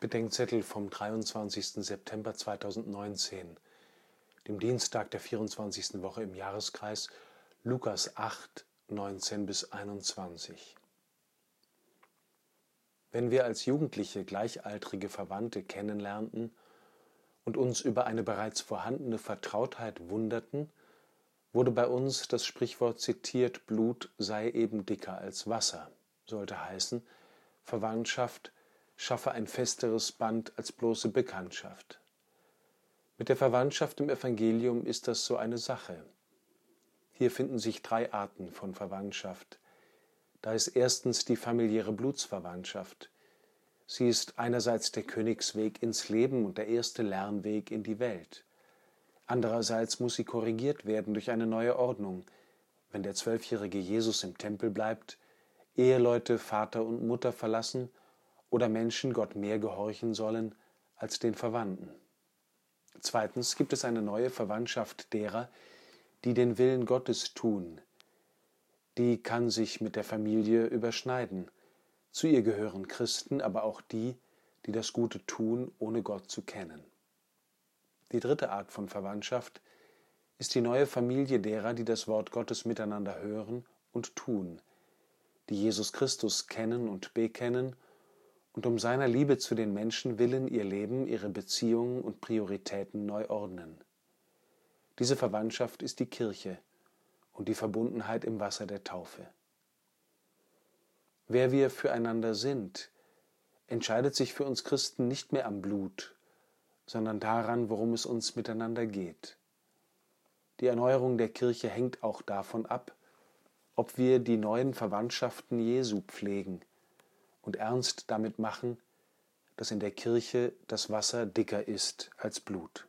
Bedenkzettel vom 23. September 2019, dem Dienstag der 24. Woche im Jahreskreis, Lukas 8, 19 bis 21. Wenn wir als Jugendliche gleichaltrige Verwandte kennenlernten und uns über eine bereits vorhandene Vertrautheit wunderten, wurde bei uns das Sprichwort zitiert, Blut sei eben dicker als Wasser, sollte heißen, Verwandtschaft schaffe ein festeres Band als bloße Bekanntschaft. Mit der Verwandtschaft im Evangelium ist das so eine Sache. Hier finden sich drei Arten von Verwandtschaft. Da ist erstens die familiäre Blutsverwandtschaft. Sie ist einerseits der Königsweg ins Leben und der erste Lernweg in die Welt. Andererseits muss sie korrigiert werden durch eine neue Ordnung. Wenn der zwölfjährige Jesus im Tempel bleibt, Eheleute Vater und Mutter verlassen oder Menschen Gott mehr gehorchen sollen als den Verwandten. Zweitens gibt es eine neue Verwandtschaft derer, die den Willen Gottes tun. Die kann sich mit der Familie überschneiden. Zu ihr gehören Christen, aber auch die, die das Gute tun, ohne Gott zu kennen. Die dritte Art von Verwandtschaft ist die neue Familie derer, die das Wort Gottes miteinander hören und tun, die Jesus Christus kennen und bekennen und um seiner Liebe zu den Menschen willen ihr Leben, ihre Beziehungen und Prioritäten neu ordnen. Diese Verwandtschaft ist die Kirche und die Verbundenheit im Wasser der Taufe. Wer wir füreinander sind, entscheidet sich für uns Christen nicht mehr am Blut, sondern daran, worum es uns miteinander geht. Die Erneuerung der Kirche hängt auch davon ab, ob wir die neuen Verwandtschaften Jesu pflegen und ernst damit machen, dass in der Kirche das Wasser dicker ist als Blut.